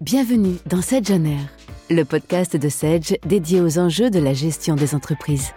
Bienvenue dans Sedge On Air, le podcast de Sedge dédié aux enjeux de la gestion des entreprises.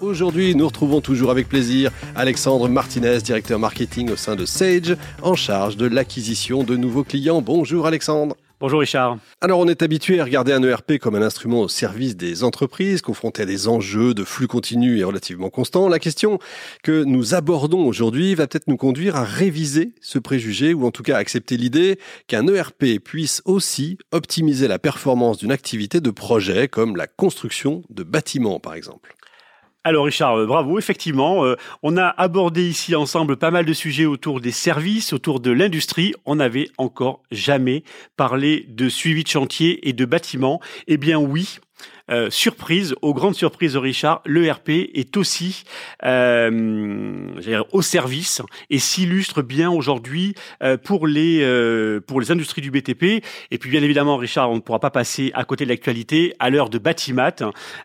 Aujourd'hui, nous retrouvons toujours avec plaisir Alexandre Martinez, directeur marketing au sein de Sage, en charge de l'acquisition de nouveaux clients. Bonjour Alexandre. Bonjour Richard. Alors on est habitué à regarder un ERP comme un instrument au service des entreprises, confronté à des enjeux de flux continu et relativement constants. La question que nous abordons aujourd'hui va peut-être nous conduire à réviser ce préjugé ou en tout cas à accepter l'idée qu'un ERP puisse aussi optimiser la performance d'une activité de projet comme la construction de bâtiments par exemple. Alors Richard, euh, bravo, effectivement, euh, on a abordé ici ensemble pas mal de sujets autour des services, autour de l'industrie. On n'avait encore jamais parlé de suivi de chantier et de bâtiments. Eh bien oui, euh, surprise, aux grandes surprises de Richard, l'ERP est aussi euh, au service et s'illustre bien aujourd'hui euh, pour les pour les industries du BTP. Et puis bien évidemment, Richard, on ne pourra pas passer à côté de l'actualité à l'heure de Batimat.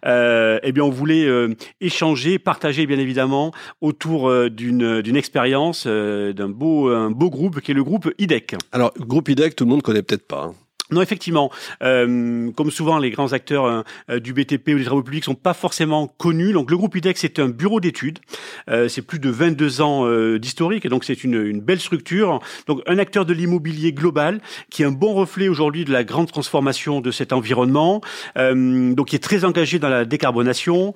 Eh bien, on voulait échanger, partager bien évidemment autour d'une d'une expérience d'un beau un beau groupe qui est le groupe IDEC. Alors, groupe IDEC, tout le monde connaît peut-être pas. Hein. Non, effectivement, euh, comme souvent, les grands acteurs euh, du BTP ou des travaux publics sont pas forcément connus. Donc, le groupe IDEX c'est un bureau d'études. Euh, c'est plus de 22 ans euh, d'historique, donc c'est une, belle structure. Donc, un acteur de l'immobilier global qui est un bon reflet aujourd'hui de la grande transformation de cet environnement. Euh, donc, qui est très engagé dans la décarbonation,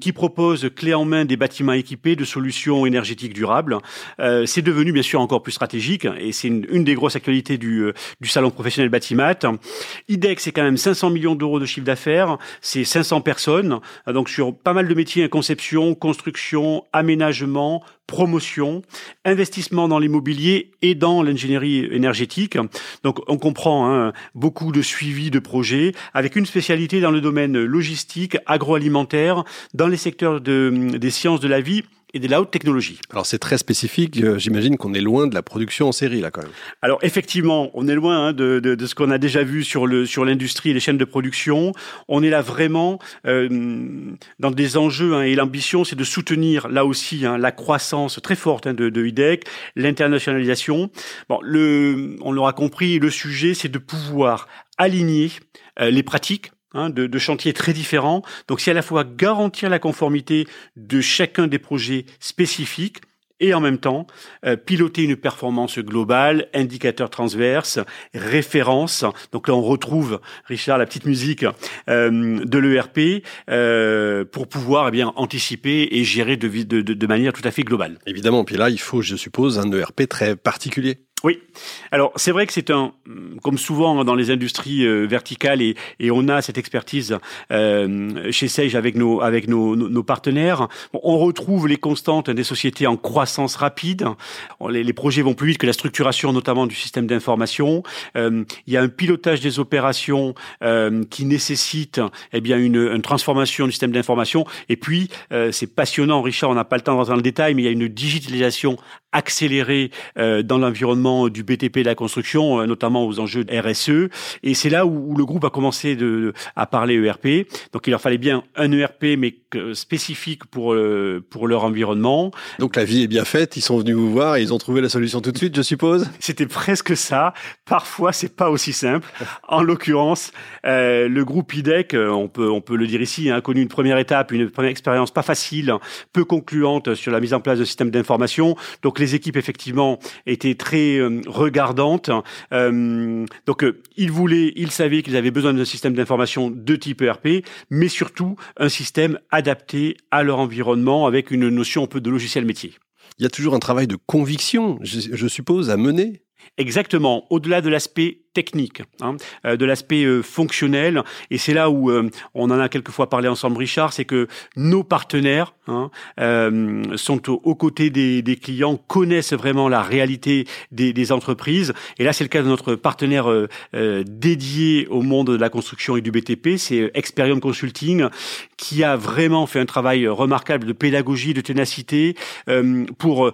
qui propose clé en main des bâtiments équipés de solutions énergétiques durables. c'est devenu bien sûr encore plus stratégique, et c'est une, des grosses actualités du salon professionnel bâtiment IDEX, c'est quand même 500 millions d'euros de chiffre d'affaires, c'est 500 personnes, donc sur pas mal de métiers, conception, construction, aménagement, promotion, investissement dans l'immobilier et dans l'ingénierie énergétique. Donc on comprend hein, beaucoup de suivi de projets avec une spécialité dans le domaine logistique, agroalimentaire, dans les secteurs de, des sciences de la vie et de la haute technologie. Alors c'est très spécifique, euh, j'imagine qu'on est loin de la production en série là quand même. Alors effectivement, on est loin hein, de, de, de, ce qu'on a déjà vu sur le sur l'industrie et les chaînes de production. On est là vraiment euh, dans des enjeux hein, et l'ambition, c'est de soutenir là aussi hein, la croissance très forte hein, de, de IDEC, l'internationalisation. Bon, le, on l'aura compris, le sujet, c'est de pouvoir aligner euh, les pratiques Hein, de, de, chantiers très différents. Donc c'est à la fois garantir la conformité de chacun des projets spécifiques et en même temps euh, piloter une performance globale, indicateurs transverses, références. Donc là on retrouve Richard la petite musique euh, de l'ERP euh, pour pouvoir eh bien anticiper et gérer de, de, de manière tout à fait globale. Évidemment, puis là il faut je suppose un ERP très particulier. Oui. Alors c'est vrai que c'est un, comme souvent dans les industries euh, verticales et, et, on a cette expertise euh, chez Sage avec nos avec nos, nos, partenaires. On retrouve les constantes des sociétés en croissance rapide. Les, les, projets vont plus vite que la structuration, notamment du système d'information. Euh, il y a un pilotage des opérations euh, qui nécessite eh bien une, une, transformation du système d'information. Et puis euh, c'est passionnant, Richard. On n'a pas le temps de rentrer dans le détail, mais il y a une digitalisation accélérée dans l'environnement du BTP de la construction, euh, notamment aux enjeux RSE. Et c'est là où, le groupe a commencé de, à parler ERP. Donc il leur fallait bien un ERP, mais spécifique pour, euh, pour leur environnement. Donc la vie est bien faite, ils sont venus vous voir et ils ont trouvé la solution tout de suite, je suppose? C'était presque ça. Parfois, c'est pas aussi simple. En l'occurrence, euh, le groupe IDEC, on peut, on peut le dire ici, a connu une première étape, une première expérience pas facile, peu concluante sur la mise en place de systèmes d'information. Donc les équipes, effectivement, étaient très euh, regardante. Euh, donc, euh, ils voulaient, ils savaient qu'ils avaient besoin d'un système d'information de type ERP, mais surtout un système adapté à leur environnement avec une notion un peu de logiciel métier. Il y a toujours un travail de conviction, je suppose, à mener. Exactement. Au-delà de l'aspect technique, hein, euh, de l'aspect euh, fonctionnel. Et c'est là où euh, on en a quelquefois parlé ensemble, Richard, c'est que nos partenaires hein, sont aux, côtés des, des, clients, connaissent vraiment la réalité des, des entreprises. Et là, c'est le cas de notre partenaire dédié au monde de la construction et du BTP, c'est Experium Consulting, qui a vraiment fait un travail remarquable de pédagogie, de ténacité pour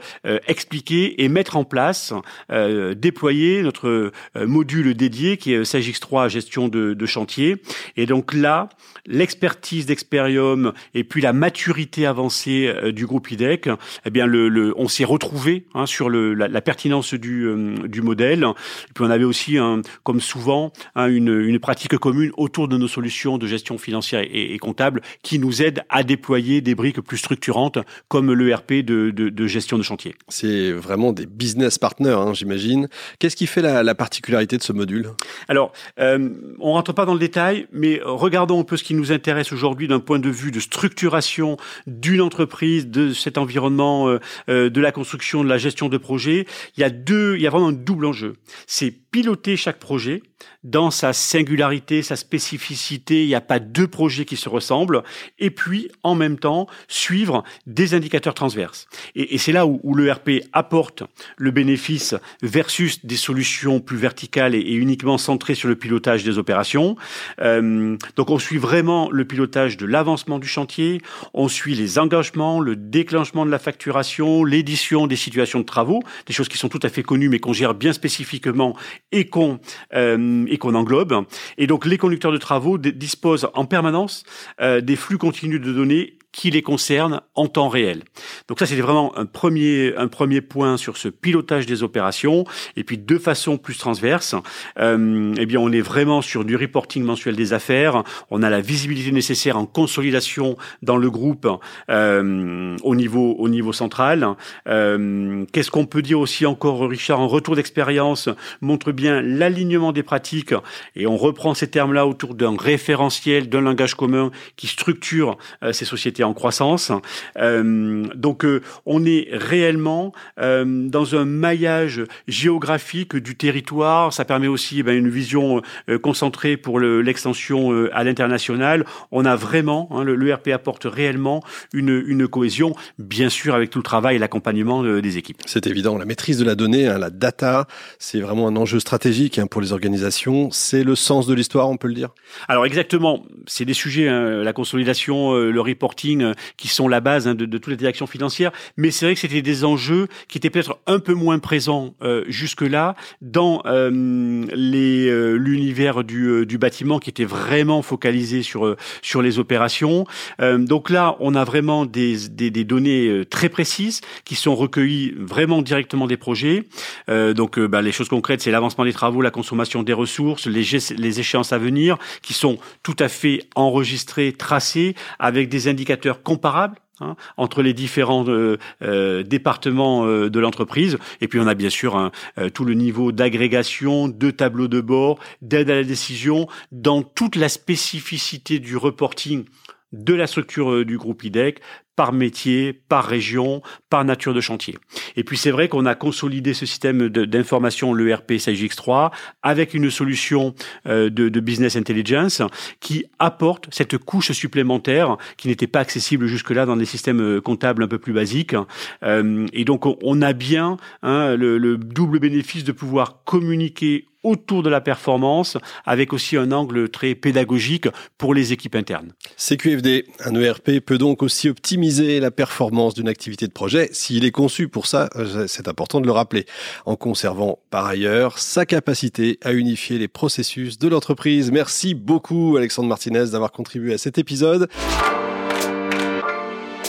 expliquer et mettre en place, déployer notre module dédié qui est SageX3 gestion de, chantier. Et donc là, l'expertise d'Experium et puis la maturité avancée du groupe IDEC, eh bien le, on s'est retrouvé hein, sur le, la, pertinence du, du modèle. Et puis on avait aussi, un, comme souvent, hein, une, une pratique commune autour de nos solutions de gestion financière et, comptable qui nous aident à déployer des briques plus structurantes comme l'ERP de, de, de, gestion de chantier. C'est vraiment des business partners, hein, j'imagine. Qu'est-ce qui fait la, la, particularité de ce module Alors, euh, on rentre pas dans le détail, mais regardons un peu ce qui nous intéresse aujourd'hui d'un point de vue de structuration d'une entreprise, de cet environnement, euh, euh, de la construction, de la gestion de projet. Il y a deux, il y a vraiment un double enjeu. C'est piloter chaque projet dans sa singularité, sa spécificité. Il n'y a pas deux projets qui se ressemblent. Et puis, en même temps, suivre des indicateurs transverses. Et, c'est là où, où l'ERP apporte le bénéfice versus des solutions plus verticales et, et uniquement centrées sur le pilotage des opérations. Euh, donc, on suit vraiment le pilotage de l'avancement du chantier. On suit les engagements, le déclenchement de la facturation, l'édition des situations de travaux, des choses qui sont tout à fait connues mais qu'on gère bien spécifiquement et qu'on euh, et qu'on englobe. Et donc les conducteurs de travaux disposent en permanence euh, des flux continus de données qui les concerne en temps réel. Donc ça, c'était vraiment un premier, un premier point sur ce pilotage des opérations. Et puis, de façon plus transverse, euh, eh bien, on est vraiment sur du reporting mensuel des affaires. On a la visibilité nécessaire en consolidation dans le groupe euh, au niveau, au niveau central. Euh, Qu'est-ce qu'on peut dire aussi encore, Richard, un retour d'expérience montre bien l'alignement des pratiques. Et on reprend ces termes-là autour d'un référentiel, d'un langage commun qui structure euh, ces sociétés en croissance. Euh, donc euh, on est réellement euh, dans un maillage géographique du territoire. Ça permet aussi eh ben, une vision concentrée pour l'extension le, à l'international. On a vraiment, hein, l'ERP apporte réellement une, une, cohésion, bien sûr avec tout le travail et l'accompagnement des équipes. C'est évident, la maîtrise de la donnée, hein, la data, c'est vraiment un enjeu stratégique hein, pour les organisations. C'est le sens de l'histoire, on peut le dire? Alors exactement, c'est des sujets, hein, la consolidation, le reporting, euh, qui sont la base hein, de, toutes les directions financières. Mais c'est vrai que c'était des enjeux qui étaient peut-être un peu moins présents euh, jusque-là dans euh, l'univers du, bâtiment qui était vraiment focalisé sur sur les opérations. donc là, on a vraiment des, des, des, données très précises qui sont recueillies vraiment directement des projets. donc bah, les choses concrètes, c'est l'avancement des travaux, la consommation des ressources, les, les échéances à venir, qui sont tout à fait enregistrées, tracées, avec des indicateurs comparables Hein, entre les différents euh, euh, départements euh, de l'entreprise. Et puis on a bien sûr tout le niveau d'agrégation, de tableau de bord, d'aide à la décision, dans toute la spécificité du reporting de la structure du groupe IDEC par métier, par région, par nature de chantier. Et puis c'est vrai qu'on a consolidé ce système d'information, l'ERP SAGX3, avec une solution euh, de, business intelligence qui apporte cette couche supplémentaire qui n'était pas accessible jusque-là dans des systèmes euh, comptables un peu plus basiques. et donc on a bien hein, le double bénéfice de pouvoir communiquer autour de la performance, avec aussi un angle très pédagogique pour les équipes internes. CQFD, un ERP peut donc aussi optimiser la performance d'une activité de projet s'il est conçu pour ça, euh, c'est important de le rappeler, en conservant par ailleurs sa capacité à unifier les processus de l'entreprise. Merci beaucoup Alexandre Martinez d'avoir contribué à cet épisode.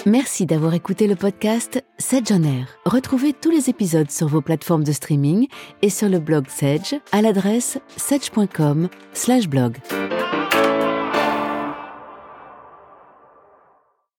Merci d'avoir écouté le podcast Sedge on Air. Retrouvez tous les épisodes sur vos plateformes de streaming et sur le blog Sedge à l'adresse sedge.com/blog.